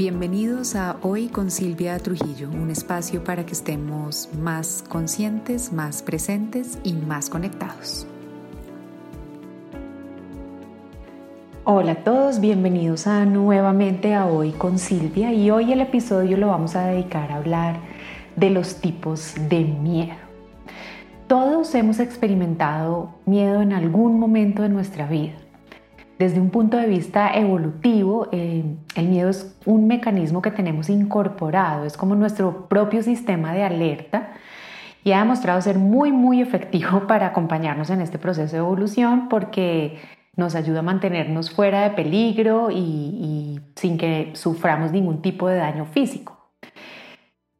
Bienvenidos a Hoy con Silvia Trujillo, un espacio para que estemos más conscientes, más presentes y más conectados. Hola a todos, bienvenidos a nuevamente a Hoy con Silvia y hoy el episodio lo vamos a dedicar a hablar de los tipos de miedo. Todos hemos experimentado miedo en algún momento de nuestra vida desde un punto de vista evolutivo, eh, el miedo es un mecanismo que tenemos incorporado, es como nuestro propio sistema de alerta y ha demostrado ser muy, muy efectivo para acompañarnos en este proceso de evolución porque nos ayuda a mantenernos fuera de peligro y, sin que suframos ningún tipo de daño físico.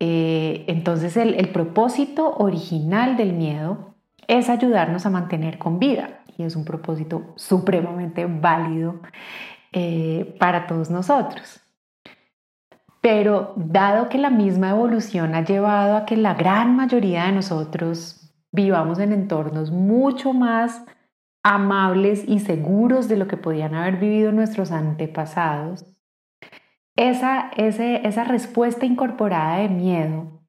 Eh, entonces el propósito original del miedo es ayudarnos a mantener con vida y es un propósito supremamente válido eh, para todos nosotros. Pero dado que la misma evolución ha llevado a que la gran mayoría de nosotros vivamos en entornos mucho más amables y seguros de lo que podían haber vivido nuestros antepasados, esa, esa respuesta incorporada de miedo,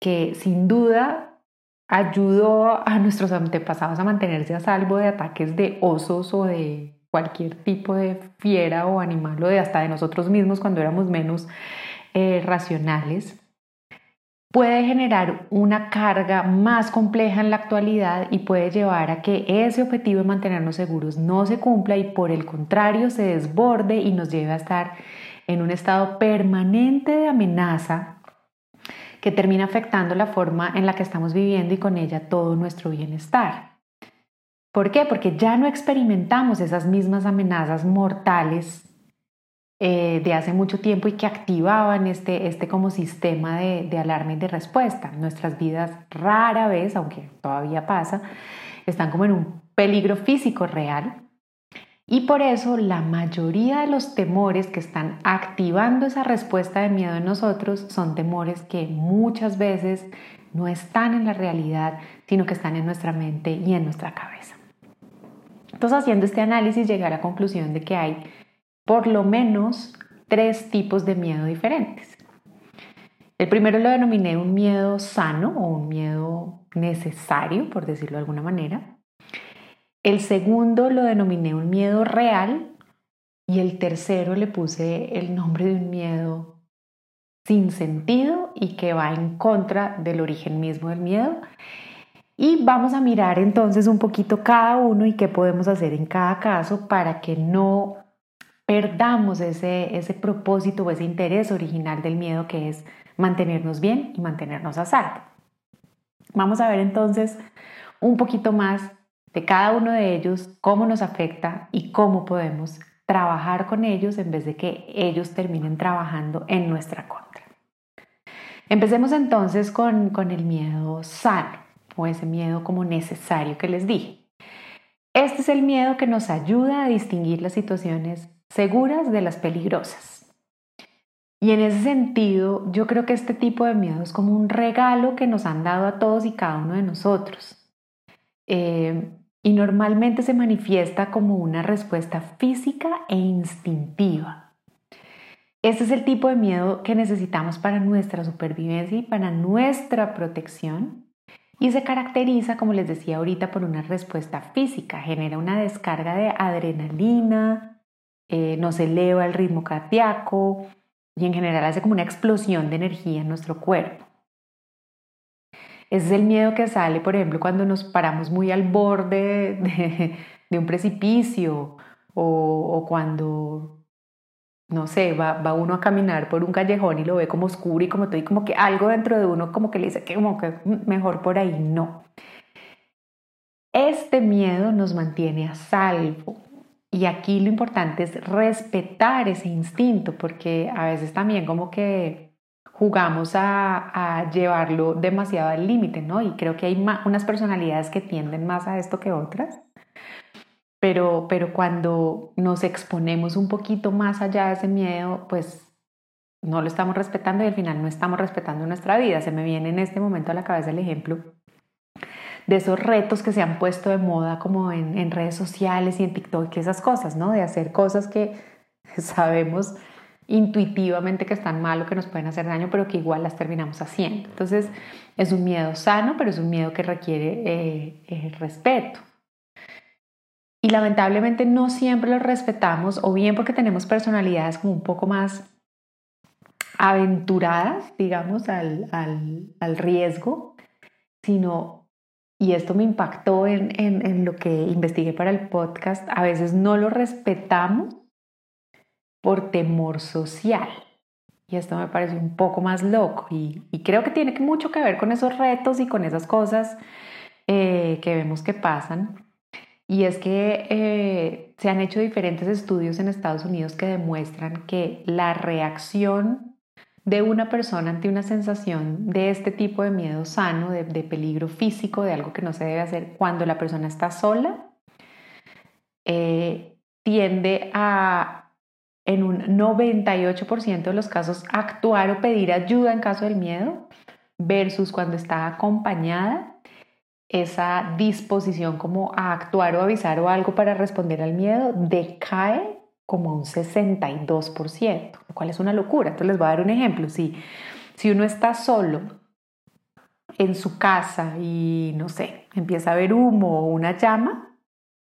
que sin duda ayudó a nuestros antepasados a mantenerse a salvo de ataques de osos o de cualquier tipo de fiera o animal o de hasta de nosotros mismos cuando éramos menos eh, racionales, puede generar una carga más compleja en la actualidad y puede llevar a que ese objetivo de mantenernos seguros no se cumpla y por el contrario se desborde y nos lleve a estar en un estado permanente de amenaza que termina afectando la forma en la que estamos viviendo y con ella todo nuestro bienestar. ¿Por qué? Porque ya no experimentamos esas mismas amenazas mortales eh, de hace mucho tiempo y que activaban este, este como sistema de, de alarma y de respuesta. Nuestras vidas rara vez, aunque todavía pasa, están como en un peligro físico real y por eso la mayoría de los temores que están activando esa respuesta de miedo en nosotros son temores que muchas veces no están en la realidad, sino que están en nuestra mente y en nuestra cabeza. Entonces, haciendo este análisis, llegué a la conclusión de que hay por lo menos tres tipos de miedo diferentes. El primero lo denominé un miedo sano o un miedo necesario, por decirlo de alguna manera. El segundo lo denominé un miedo real y el tercero le puse el nombre de un miedo sin sentido y que va en contra del origen mismo del miedo. Y vamos a mirar entonces un poquito cada uno y qué podemos hacer en cada caso para que no perdamos ese, ese propósito o ese interés original del miedo que es mantenernos bien y mantenernos a salvo. Vamos a ver entonces un poquito más de cada uno de ellos, cómo nos afecta y cómo podemos trabajar con ellos en vez de que ellos terminen trabajando en nuestra contra. Empecemos entonces con, con el miedo sano o ese miedo como necesario que les dije. Este es el miedo que nos ayuda a distinguir las situaciones seguras de las peligrosas. Y en ese sentido, yo creo que este tipo de miedo es como un regalo que nos han dado a todos y cada uno de nosotros. Eh, y normalmente se manifiesta como una respuesta física e instintiva. Este es el tipo de miedo que necesitamos para nuestra supervivencia y para nuestra protección y se caracteriza, como les decía ahorita, por una respuesta física, genera una descarga de adrenalina, eh, nos eleva el ritmo cardíaco y en general hace como una explosión de energía en nuestro cuerpo. Es el miedo que sale, por ejemplo, cuando nos paramos muy al borde de, un precipicio o, cuando, no sé, va, uno a caminar por un callejón y lo ve como oscuro y como todo, y como que algo dentro de uno como que le dice que como que mm, mejor por ahí no. Este miedo nos mantiene a salvo. Y aquí lo importante es respetar ese instinto, porque a veces también como que jugamos a, llevarlo demasiado al límite, ¿no? Y creo que hay unas personalidades que tienden más a esto que otras. Pero, pero cuando nos exponemos un poquito más allá de ese miedo, pues no lo estamos respetando y al final no estamos respetando nuestra vida. Se me viene en este momento a la cabeza el ejemplo de esos retos que se han puesto de moda como en, en redes sociales y en TikTok esas cosas, ¿no? De hacer cosas que sabemos intuitivamente que están mal o que nos pueden hacer daño, pero que igual las terminamos haciendo. Entonces es un miedo sano, pero es un miedo que requiere eh, eh, respeto. Y lamentablemente no siempre lo respetamos, o bien porque tenemos personalidades como un poco más aventuradas, digamos, al, al, riesgo, sino, y esto me impactó en, en, en lo que investigué para el podcast, a veces no lo respetamos por temor social. Y esto me parece un poco más loco y, creo que tiene mucho que ver con esos retos y con esas cosas eh, que vemos que pasan. Y es que eh, se han hecho diferentes estudios en Estados Unidos que demuestran que la reacción de una persona ante una sensación de este tipo de miedo sano, de, peligro físico, de algo que no se debe hacer cuando la persona está sola, eh, tiende a en un 98% de los casos actuar o pedir ayuda en caso del miedo versus cuando está acompañada, esa disposición como a actuar o avisar o algo para responder al miedo decae como un 62%, lo cual es una locura. Entonces les voy a dar un ejemplo. Si, si uno está solo en su casa y no sé, empieza a ver humo o una llama,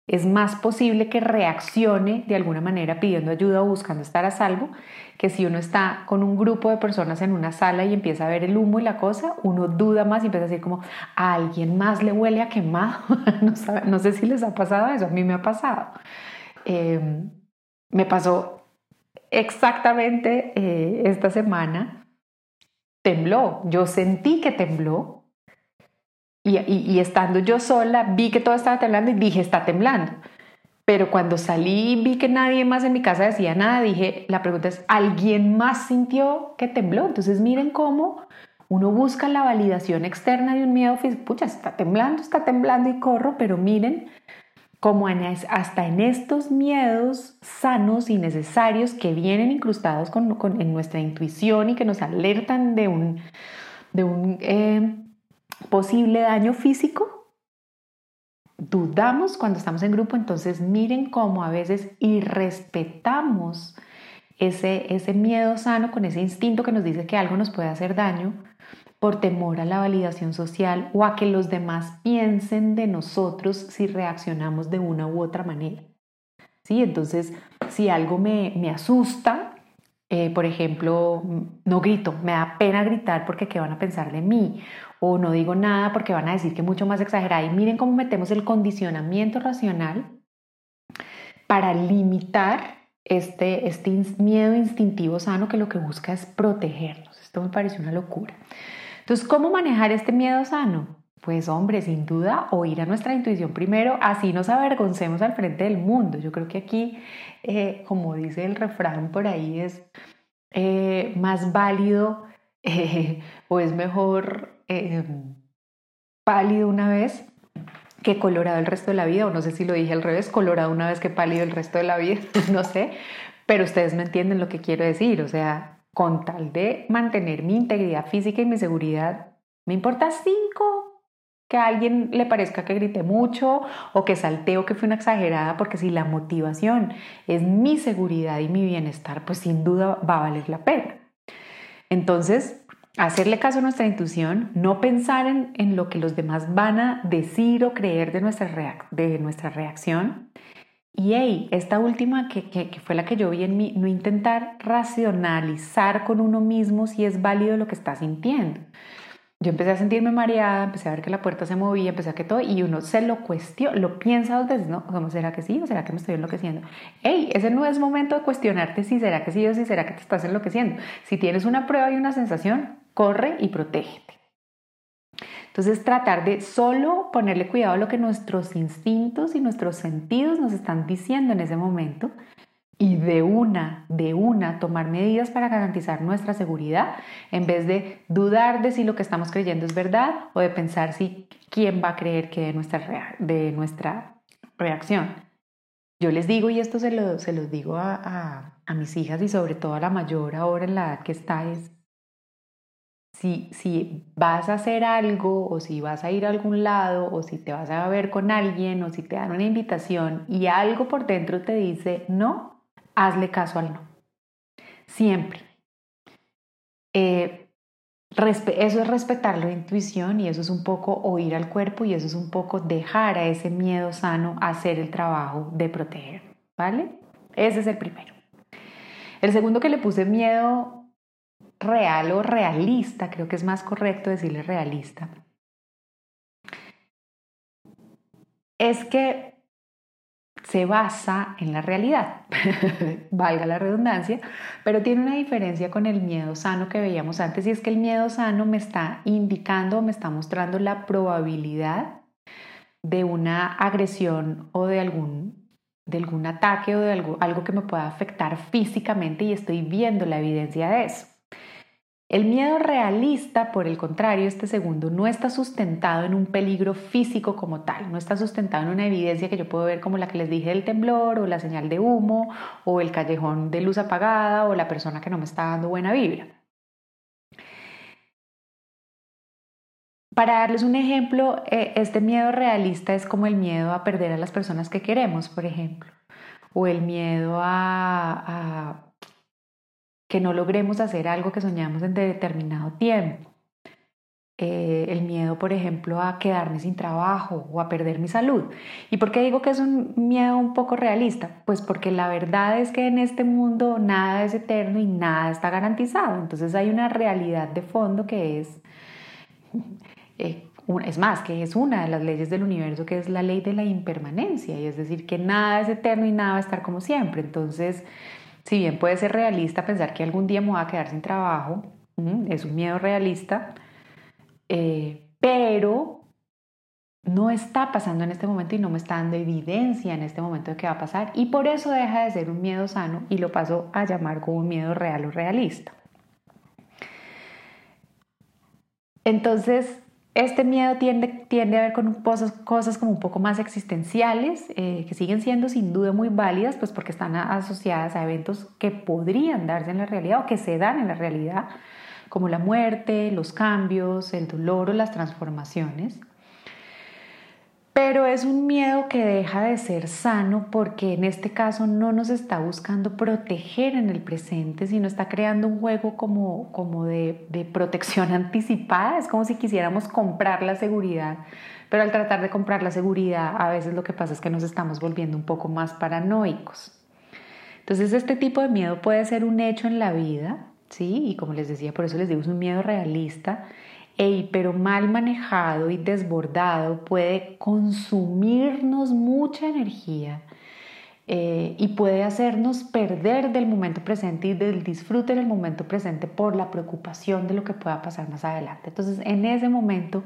es más posible que reaccione de alguna manera pidiendo ayuda o buscando estar a salvo que si uno está con un grupo de personas en una sala y empieza a ver el humo y la cosa, uno duda más y empieza a decir como a alguien más le huele a quemado. no, sé si les ha pasado eso, a mí me ha pasado. Em, me pasó exactamente eh, esta semana, tembló, yo sentí que tembló y, estando yo sola, vi que todo estaba temblando y dije, está temblando. Pero cuando salí y vi que nadie más en mi casa decía nada, dije, la pregunta es, ¿alguien más sintió que tembló? Entonces miren cómo uno busca la validación externa de un miedo físico. Pucha, está temblando, está temblando y corro, pero miren cómo hasta en estos miedos sanos y necesarios que vienen incrustados con, en nuestra intuición y que nos alertan de un, eh, posible daño físico, dudamos cuando estamos en grupo, entonces miren cómo a veces irrespetamos ese, ese miedo sano con ese instinto que nos dice que algo nos puede hacer daño por temor a la validación social o a que los demás piensen de nosotros si reaccionamos de una u otra manera. ¿Sí? Entonces, si algo me, me asusta, eh, por ejemplo, no grito, me da pena gritar porque qué van a pensar de mí, o no digo nada porque van a decir que mucho más exagerada. Y miren cómo metemos el condicionamiento racional para limitar este, este miedo instintivo sano que lo que busca es protegernos. Esto me parece una locura. Entonces, ¿cómo manejar este miedo sano? Pues hombre, sin duda, oír a nuestra intuición primero, así nos avergoncemos al frente del mundo. Yo creo que aquí, eh, como dice el refrán por ahí, es eh, más válido eh, o es mejor pálido una vez que colorado el resto de la vida, o no sé si lo dije al revés, colorado una vez que pálido el resto de la vida, no sé, pero ustedes me entienden lo que quiero decir, o sea, con tal de mantener mi integridad física y mi seguridad, me importa cinco que a alguien le parezca que grité mucho o que salté o que fui una exagerada, porque si la motivación es mi seguridad y mi bienestar, pues sin duda va a valer la pena. Entonces, hacerle caso a nuestra intuición, no pensar en, lo que los demás van a decir o creer de nuestra, de nuestra reacción. Y hey, esta última que, que fue la que yo vi en mí, no intentar racionalizar con uno mismo si es válido lo que está sintiendo yo empecé a sentirme mareada, empecé a ver que la puerta se movía, empecé a que todo, y uno se lo cuestiona, lo piensa dos veces, ¿no? ¿Cómo será que sí o será que me estoy enloqueciendo? Hey, ese no es momento de cuestionarte si será que sí o si será que te estás enloqueciendo. Si tienes una prueba y una sensación, corre y protégete. Entonces, tratar de solo ponerle cuidado a lo que nuestros instintos y nuestros sentidos nos están diciendo en ese momento y de una, de una, tomar medidas para garantizar nuestra seguridad en vez de dudar de si lo que estamos creyendo es verdad o de pensar si quién va a creer que de nuestra, de nuestra reacción. Yo les digo, y esto se lo, se los digo a, a, mis hijas y sobre todo a la mayor ahora en la edad que está, es si, vas a hacer algo o si vas a ir a algún lado o si te vas a ver con alguien o si te dan una invitación y algo por dentro te dice no, hazle caso al no. siempre. Eh, eso es respetar la intuición y eso es un poco oír al cuerpo y eso es un poco dejar a ese miedo sano hacer el trabajo de proteger, ¿vale? Ese es el primero. El segundo que le puse miedo real o realista, creo que es más correcto decirle realista, es que se basa en la realidad, valga la redundancia, pero tiene una diferencia con el miedo sano que veíamos antes y es que el miedo sano me está indicando, me está mostrando la probabilidad de una agresión o de algún, de algún ataque o de algo, algo que me pueda afectar físicamente y estoy viendo la evidencia de eso. El miedo realista, por el contrario, este segundo, no está sustentado en un peligro físico como tal, no está sustentado en una evidencia que yo puedo ver como la que les dije del temblor o la señal de humo o el callejón de luz apagada o la persona que no me está dando buena vibra. Para darles un ejemplo, eh, este miedo realista es como el miedo a perder a las personas que queremos, por ejemplo, o el miedo a, que no logremos hacer algo que soñamos en determinado tiempo. Eh, el miedo, por ejemplo, a quedarme sin trabajo o a perder mi salud. ¿Y por qué digo que es un miedo un poco realista? Pues porque la verdad es que en este mundo nada es eterno y nada está garantizado. Entonces hay una realidad de fondo que es, eh, es más, que es una de las leyes del universo, que es la ley de la impermanencia. Y es decir, que nada es eterno y nada va a estar como siempre. Entonces, si bien puede ser realista pensar que algún día me voy a quedar sin trabajo, es un miedo realista, eh, pero no está pasando en este momento y no me está dando evidencia en este momento de que va a pasar y por eso deja de ser un miedo sano y lo paso a llamar como un miedo real o realista. Entonces, este miedo tiende, tiende a ver con cosas, cosas como un poco más existenciales, eh, que siguen siendo sin duda muy válidas, pues porque están asociadas a eventos que podrían darse en la realidad o que se dan en la realidad, como la muerte, los cambios, el dolor o las transformaciones. Pero es un miedo que deja de ser sano porque en este caso no nos está buscando proteger en el presente, sino está creando un juego como, como de, de protección anticipada. Es como si quisiéramos comprar la seguridad, pero al tratar de comprar la seguridad a veces lo que pasa es que nos estamos volviendo un poco más paranoicos. Entonces este tipo de miedo puede ser un hecho en la vida, ¿sí? Y como les decía, por eso les digo, es un miedo realista pero mal manejado y desbordado puede consumirnos mucha energía eh, y puede hacernos perder del momento presente y del disfrute del momento presente por la preocupación de lo que pueda pasar más adelante. Entonces, en ese momento,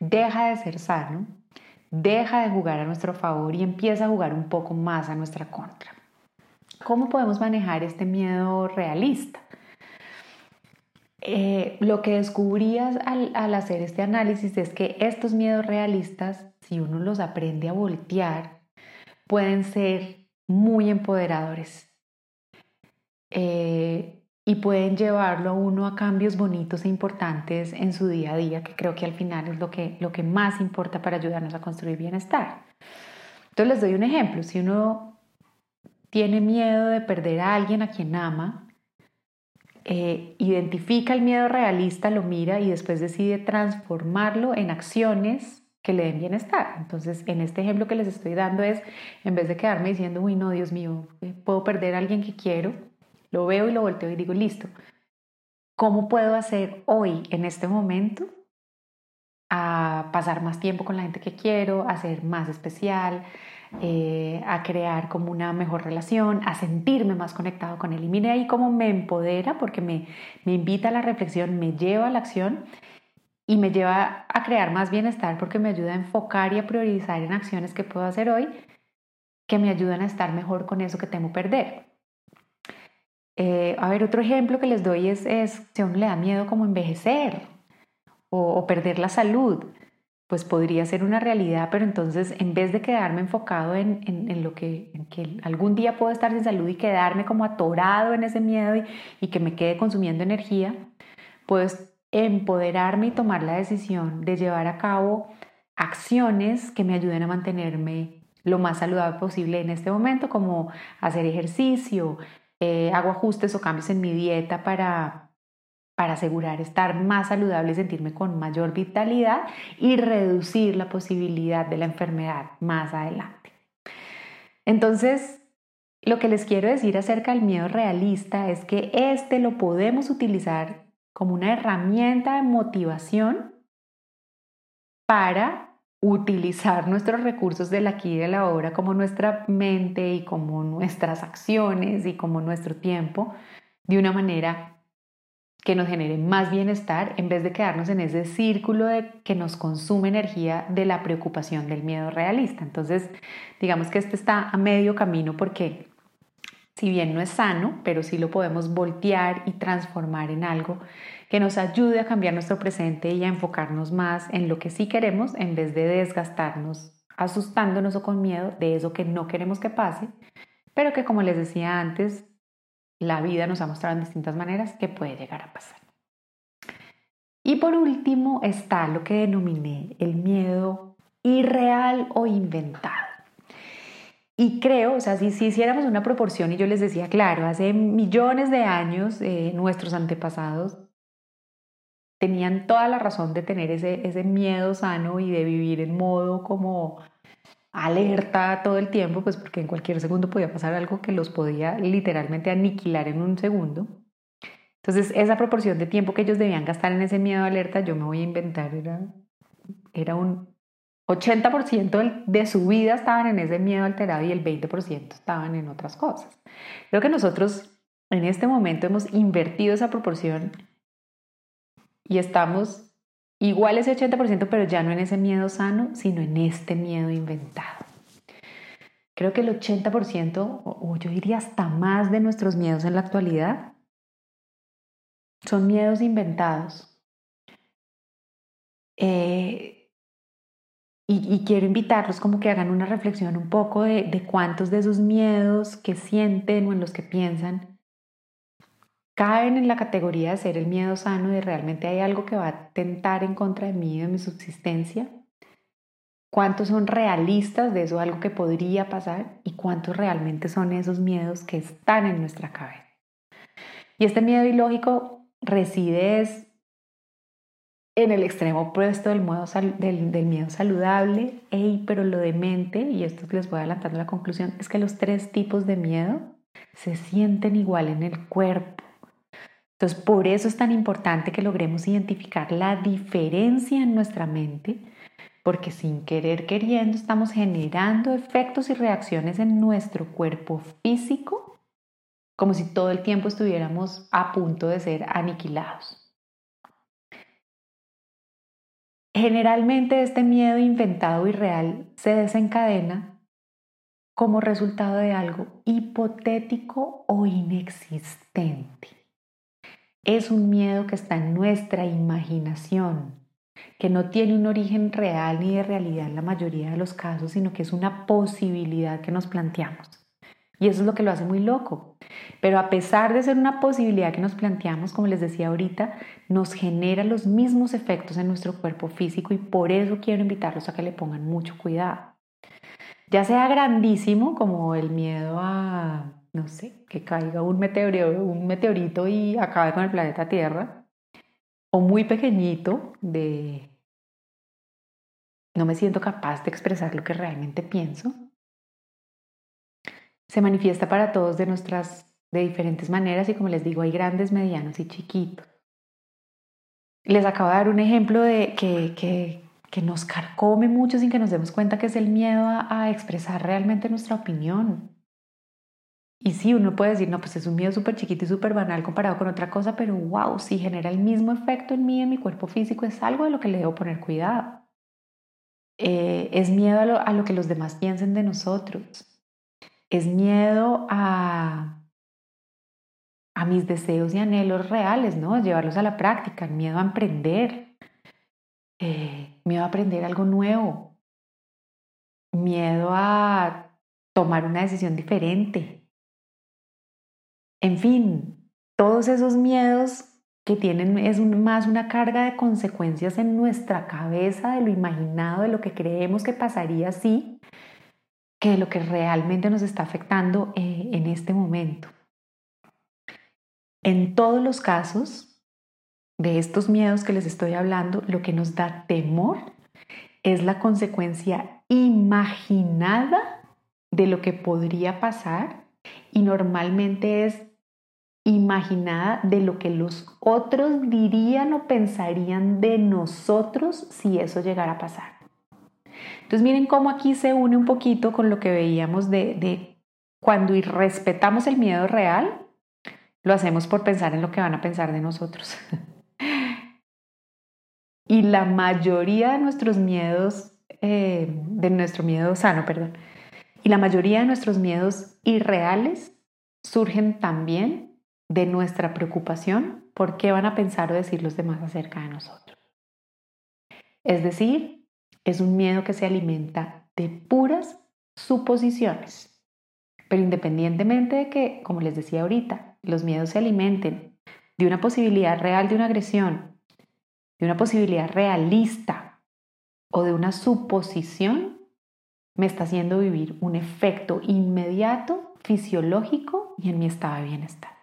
deja de ser sano, deja de jugar a nuestro favor y empieza a jugar un poco más a nuestra contra. ¿Cómo podemos manejar este miedo realista? Eh, lo que descubrías al, hacer este análisis es que estos miedos realistas, si uno los aprende a voltear, pueden ser muy empoderadores eh, y pueden llevarlo a uno a cambios bonitos e importantes en su día a día, que creo que al final es lo que, lo que más importa para ayudarnos a construir bienestar. Entonces les doy un ejemplo, si uno tiene miedo de perder a alguien a quien ama, eh, identifica el miedo realista, lo mira y después decide transformarlo en acciones que le den bienestar. Entonces, en este ejemplo que les estoy dando es, en vez de quedarme diciendo, uy, no, Dios mío, eh, puedo perder a alguien que quiero, lo veo y lo volteo y digo, listo, ¿cómo puedo hacer hoy, en este momento, a pasar más tiempo con la gente que quiero, a ser más especial, eh, a crear como una mejor relación, a sentirme más conectado con él. Y mire ahí cómo me empodera porque me, me invita a la reflexión, me lleva a la acción y me lleva a crear más bienestar porque me ayuda a enfocar y a priorizar en acciones que puedo hacer hoy que me ayudan a estar mejor con eso que temo perder. Eh, a ver, otro ejemplo que les doy es, es si a uno le da miedo como envejecer o, o perder la salud pues podría ser una realidad, pero entonces en vez de quedarme enfocado en, lo que, que, algún día puedo estar sin salud y quedarme como atorado en ese miedo y, y que me quede consumiendo energía, pues empoderarme y tomar la decisión de llevar a cabo acciones que me ayuden a mantenerme lo más saludable posible en este momento, como hacer ejercicio, eh, hago ajustes o cambios en mi dieta para, para asegurar estar más saludable y sentirme con mayor vitalidad y reducir la posibilidad de la enfermedad más adelante. Entonces, lo que les quiero decir acerca del miedo realista es que este lo podemos utilizar como una herramienta de motivación para utilizar nuestros recursos del aquí y de la ahora como nuestra mente y como nuestras acciones y como nuestro tiempo de una manera que nos genere más bienestar en vez de quedarnos en ese círculo de que nos consume energía de la preocupación del miedo realista. Entonces, digamos que este está a medio camino porque si bien no es sano, pero sí lo podemos voltear y transformar en algo que nos ayude a cambiar nuestro presente y a enfocarnos más en lo que sí queremos en vez de desgastarnos asustándonos o con miedo de eso que no queremos que pase, pero que como les decía antes, la vida nos ha mostrado en distintas maneras que puede llegar a pasar. Y por último está lo que denominé el miedo irreal o inventado. Y creo, o sea, si, si, hiciéramos una proporción y yo les decía, claro, hace millones de años eh, nuestros antepasados tenían toda la razón de tener ese, ese miedo sano y de vivir en modo como alerta todo el tiempo, pues porque en cualquier segundo podía pasar algo que los podía literalmente aniquilar en un segundo. Entonces, esa proporción de tiempo que ellos debían gastar en ese miedo alerta, yo me voy a inventar, era, era un 80% de su vida estaban en ese miedo alterado y el 20% estaban en otras cosas. Creo que nosotros en este momento hemos invertido esa proporción y estamos igual ese 80%, pero ya no en ese miedo sano, sino en este miedo inventado. Creo que el 80%, o yo diría hasta más de nuestros miedos en la actualidad, son miedos inventados. Eh, y, quiero invitarlos como que hagan una reflexión un poco de, de cuántos de esos miedos que sienten o en los que piensan caen en la categoría de ser el miedo sano y realmente hay algo que va a tentar en contra de mí de mi subsistencia. ¿Cuántos son realistas de eso, algo que podría pasar? ¿Y cuántos realmente son esos miedos que están en nuestra cabeza? Y este miedo ilógico reside en el extremo opuesto del, del, miedo saludable, Ey, pero lo demente, y esto les voy adelantando la conclusión, es que los tres tipos de miedo se sienten igual en el cuerpo. Entonces, por eso es tan importante que logremos identificar la diferencia en nuestra mente, porque sin querer queriendo estamos generando efectos y reacciones en nuestro cuerpo físico, como si todo el tiempo estuviéramos a punto de ser aniquilados. Generalmente este miedo inventado y real se desencadena como resultado de algo hipotético o inexistente. Es un miedo que está en nuestra imaginación, que no tiene un origen real ni de realidad en la mayoría de los casos, sino que es una posibilidad que nos planteamos. Y eso es lo que lo hace muy loco. Pero a pesar de ser una posibilidad que nos planteamos, como les decía ahorita, nos genera los mismos efectos en nuestro cuerpo físico y por eso quiero invitarlos a que le pongan mucho cuidado. Ya sea grandísimo como el miedo a, no sé, que caiga un meteorito, un meteorito y acabe con el planeta Tierra, o muy pequeñito de no me siento capaz de expresar lo que realmente pienso se manifiesta para todos de nuestras de diferentes maneras y como les digo hay grandes, medianos y chiquitos. Les acabo de dar un ejemplo de que, que, que nos carcome mucho sin que nos demos cuenta que es el miedo a, a expresar realmente nuestra opinión. Y sí, uno puede decir, no, pues es un miedo súper chiquito y súper banal comparado con otra cosa, pero wow, si genera el mismo efecto en mí, en mi cuerpo físico, es algo de lo que le debo poner cuidado. Eh, es miedo a lo, que los demás piensen de nosotros es miedo a, a mis deseos y anhelos reales, ¿no? Llevarlos a la práctica, miedo a emprender, eh, miedo a aprender algo nuevo, miedo a tomar una decisión diferente. En fin, todos esos miedos que tienen es más una carga de consecuencias en nuestra cabeza, de lo imaginado, de lo que creemos que pasaría si, que lo que realmente nos está afectando eh, en este momento. en todos los casos de estos miedos que les estoy hablando, lo que nos da temor es la consecuencia imaginada de lo que podría pasar y normalmente es imaginada de lo que los otros dirían o pensarían de nosotros si eso llegara a pasar. Entonces miren cómo aquí se une un poquito con lo que veíamos de, de cuando irrespetamos el miedo real, lo hacemos por pensar en lo que van a pensar de nosotros. y la mayoría de nuestros miedos, eh, de nuestro miedo sano, perdón, y la mayoría de nuestros miedos irreales surgen también de nuestra preocupación por qué van a pensar o decir los demás acerca de nosotros. Es decir, es un miedo que se alimenta de puras suposiciones. Pero independientemente de que, como les decía ahorita, los miedos se alimenten de una posibilidad real de una agresión, de una posibilidad realista o de una suposición, me está haciendo vivir un efecto inmediato, fisiológico y en mi estado de bienestar.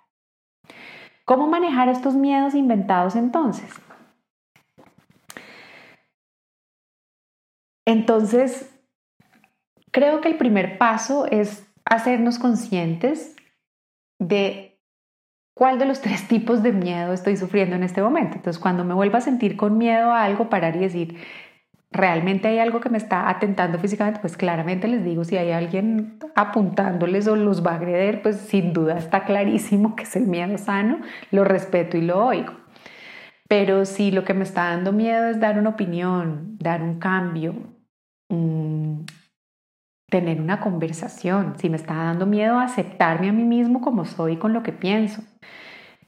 ¿Cómo manejar estos miedos inventados entonces? Entonces, creo que el primer paso es hacernos conscientes de cuál de los tres tipos de miedo estoy sufriendo en este momento. Entonces, cuando me vuelva a sentir con miedo a algo, parar y decir, realmente hay algo que me está atentando físicamente, pues claramente les digo, si hay alguien apuntándoles o los va a agreder, pues sin duda está clarísimo que es el miedo sano, lo respeto y lo oigo. Pero si lo que me está dando miedo es dar una opinión, dar un cambio, mm, tener una conversación, si me está dando miedo aceptarme a mí mismo como soy con lo que pienso,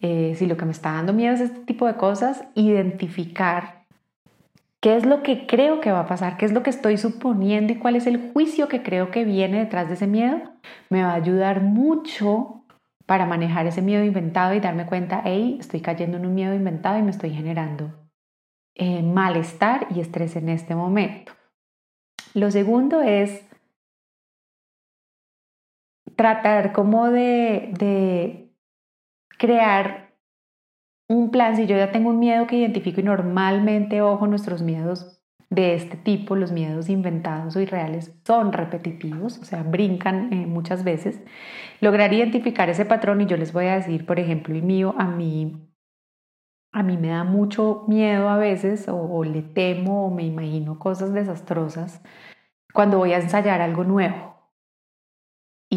eh, si lo que me está dando miedo es este tipo de cosas, identificar ¿Qué es lo que creo que va a pasar? ¿Qué es lo que estoy suponiendo y cuál es el juicio que creo que viene detrás de ese miedo? Me va a ayudar mucho para manejar ese miedo inventado y darme cuenta, hey, estoy cayendo en un miedo inventado y me estoy generando eh, malestar y estrés en este momento. Lo segundo es tratar como de, de crear un plan, si yo ya tengo un miedo que identifico y normalmente, ojo, nuestros miedos de este tipo, los miedos inventados o irreales, son repetitivos, o sea, brincan eh, muchas veces, lograr identificar ese patrón y yo les voy a decir, por ejemplo, el mío, a mí, a mí me da mucho miedo a veces o, o le temo o me imagino cosas desastrosas cuando voy a ensayar algo nuevo.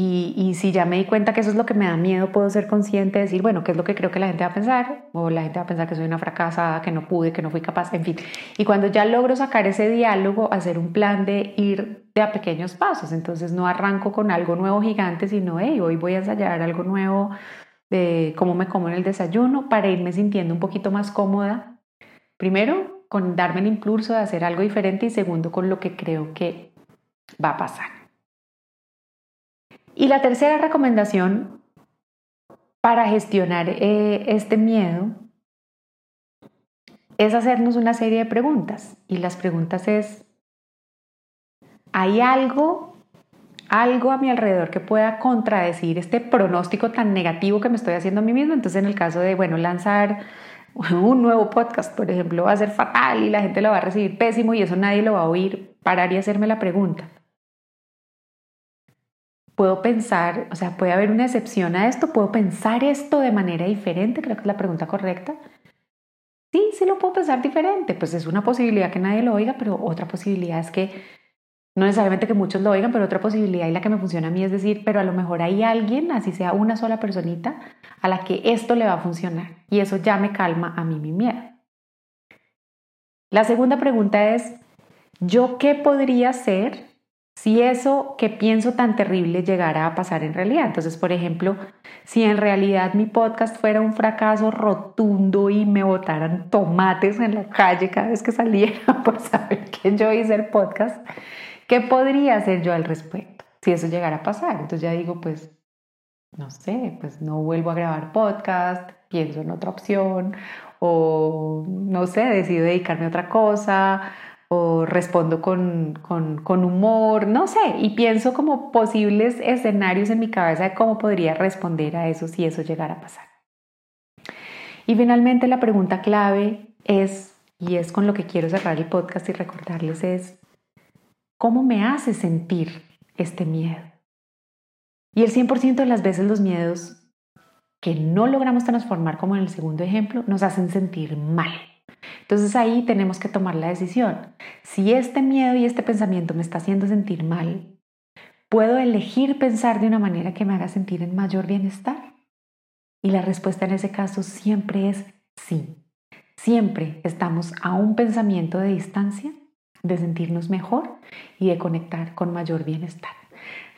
Y, si ya me di cuenta que eso es lo que me da miedo, puedo ser consciente de decir, bueno, ¿qué es lo que creo que la gente va a pensar? O la gente va a pensar que soy una fracasada, que no pude, que no fui capaz, en fin. Y cuando ya logro sacar ese diálogo, hacer un plan de ir de a pequeños pasos. Entonces no arranco con algo nuevo gigante, sino, hey, hoy voy a ensayar algo nuevo de cómo me como en el desayuno para irme sintiendo un poquito más cómoda. Primero, con darme el impulso de hacer algo diferente y segundo, con lo que creo que va a pasar. Y la tercera recomendación para gestionar eh, este miedo es hacernos una serie de preguntas. Y las preguntas es, ¿hay algo, algo a mi alrededor que pueda contradecir este pronóstico tan negativo que me estoy haciendo a mí mismo? Entonces, en el caso de, bueno, lanzar un nuevo podcast, por ejemplo, va a ser fatal y la gente lo va a recibir pésimo y eso nadie lo va a oír, parar y hacerme la pregunta puedo pensar, o sea, puede haber una excepción a esto, puedo pensar esto de manera diferente, creo que es la pregunta correcta. Sí, sí lo puedo pensar diferente, pues es una posibilidad que nadie lo oiga, pero otra posibilidad es que no necesariamente que muchos lo oigan, pero otra posibilidad y la que me funciona a mí es decir, pero a lo mejor hay alguien, así sea una sola personita, a la que esto le va a funcionar y eso ya me calma a mí mi miedo. La segunda pregunta es, ¿yo qué podría hacer si eso que pienso tan terrible llegara a pasar en realidad. Entonces, por ejemplo, si en realidad mi podcast fuera un fracaso rotundo y me botaran tomates en la calle cada vez que saliera por saber que yo hice el podcast, ¿qué podría hacer yo al respecto si eso llegara a pasar? Entonces ya digo, pues, no sé, pues no vuelvo a grabar podcast, pienso en otra opción o, no sé, decido dedicarme a otra cosa o respondo con, con, humor, no sé, y pienso como posibles escenarios en mi cabeza de cómo podría responder a eso si eso llegara a pasar. Y finalmente la pregunta clave es, y es con lo que quiero cerrar el podcast y recordarles, es, ¿cómo me hace sentir este miedo? Y el 100% de las veces los miedos que no logramos transformar como en el segundo ejemplo nos hacen sentir mal. Entonces ahí tenemos que tomar la decisión. Si este miedo y este pensamiento me está haciendo sentir mal, ¿puedo elegir pensar de una manera que me haga sentir en mayor bienestar? Y la respuesta en ese caso siempre es sí. Siempre estamos a un pensamiento de distancia de sentirnos mejor y de conectar con mayor bienestar.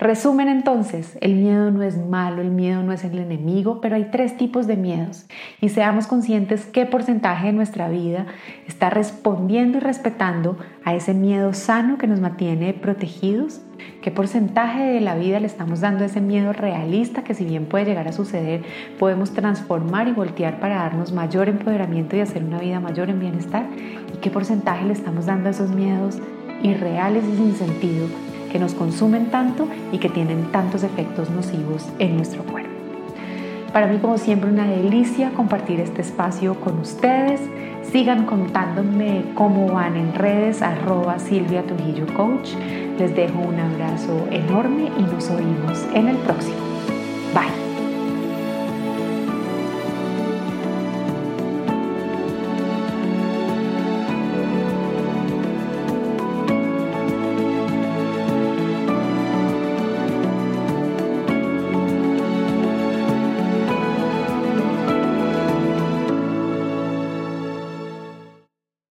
Resumen entonces, el miedo no es malo, el miedo no es el enemigo, pero hay tres tipos de miedos. Y seamos conscientes qué porcentaje de nuestra vida está respondiendo y respetando a ese miedo sano que nos mantiene protegidos, qué porcentaje de la vida le estamos dando a ese miedo realista que si bien puede llegar a suceder, podemos transformar y voltear para darnos mayor empoderamiento y hacer una vida mayor en bienestar y qué porcentaje le estamos dando a esos miedos irreales y sin sentido que nos consumen tanto y que tienen tantos efectos nocivos en nuestro cuerpo. Para mí, como siempre, una delicia compartir este espacio con ustedes. Sigan contándome cómo van en redes, arroba Silvia Trujillo Coach. Les dejo un abrazo enorme y nos oímos en el próximo.